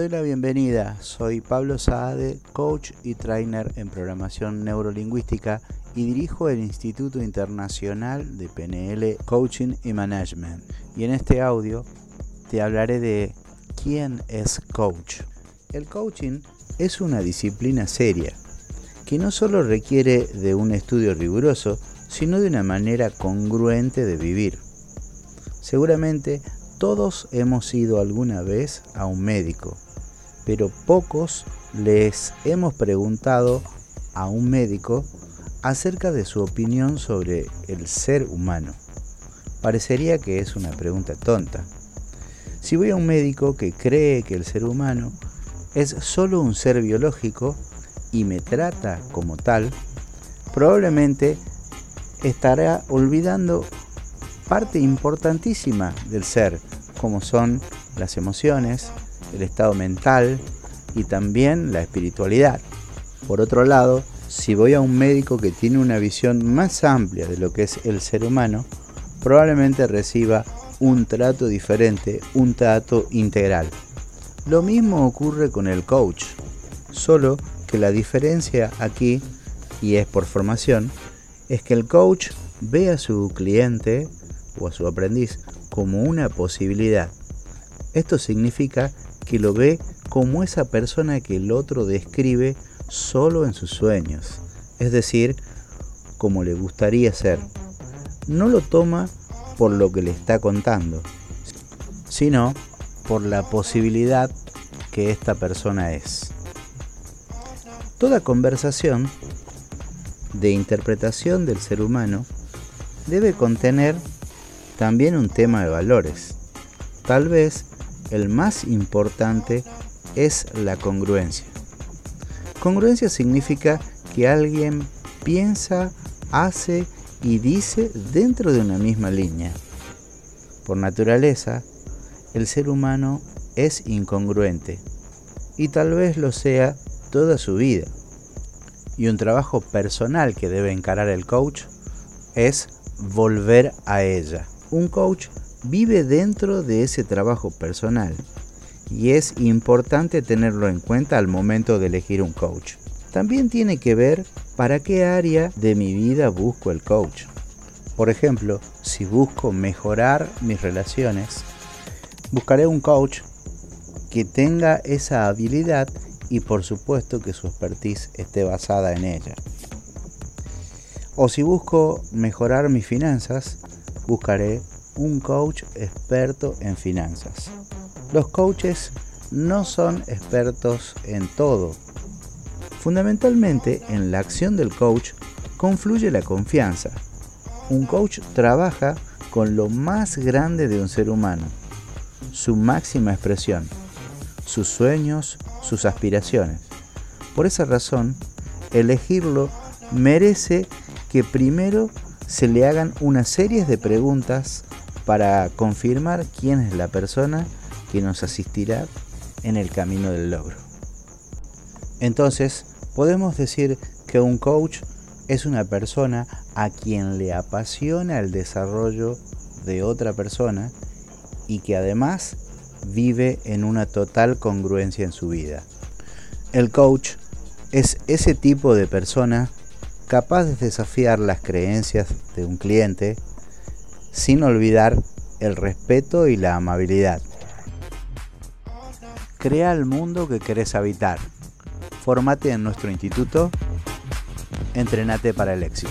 doy la bienvenida. Soy Pablo Saade, coach y trainer en programación neurolingüística y dirijo el Instituto Internacional de PNL Coaching y Management. Y en este audio te hablaré de quién es coach. El coaching es una disciplina seria que no solo requiere de un estudio riguroso, sino de una manera congruente de vivir. Seguramente todos hemos ido alguna vez a un médico, pero pocos les hemos preguntado a un médico acerca de su opinión sobre el ser humano. Parecería que es una pregunta tonta. Si voy a un médico que cree que el ser humano es solo un ser biológico y me trata como tal, probablemente estará olvidando parte importantísima del ser, como son las emociones, el estado mental y también la espiritualidad. Por otro lado, si voy a un médico que tiene una visión más amplia de lo que es el ser humano, probablemente reciba un trato diferente, un trato integral. Lo mismo ocurre con el coach, solo que la diferencia aquí, y es por formación, es que el coach ve a su cliente o a su aprendiz como una posibilidad. Esto significa que lo ve como esa persona que el otro describe solo en sus sueños, es decir, como le gustaría ser. No lo toma por lo que le está contando, sino por la posibilidad que esta persona es. Toda conversación de interpretación del ser humano debe contener también un tema de valores. Tal vez el más importante es la congruencia. Congruencia significa que alguien piensa, hace y dice dentro de una misma línea. Por naturaleza, el ser humano es incongruente y tal vez lo sea toda su vida. Y un trabajo personal que debe encarar el coach es volver a ella un coach vive dentro de ese trabajo personal y es importante tenerlo en cuenta al momento de elegir un coach. También tiene que ver para qué área de mi vida busco el coach. Por ejemplo, si busco mejorar mis relaciones, buscaré un coach que tenga esa habilidad y por supuesto que su expertise esté basada en ella. O si busco mejorar mis finanzas, buscaré un coach experto en finanzas. Los coaches no son expertos en todo. Fundamentalmente en la acción del coach confluye la confianza. Un coach trabaja con lo más grande de un ser humano, su máxima expresión, sus sueños, sus aspiraciones. Por esa razón, elegirlo merece que primero se le hagan una serie de preguntas para confirmar quién es la persona que nos asistirá en el camino del logro. Entonces, podemos decir que un coach es una persona a quien le apasiona el desarrollo de otra persona y que además vive en una total congruencia en su vida. El coach es ese tipo de persona capaz de desafiar las creencias de un cliente sin olvidar el respeto y la amabilidad. Crea el mundo que querés habitar. Formate en nuestro instituto. Entrenate para el éxito.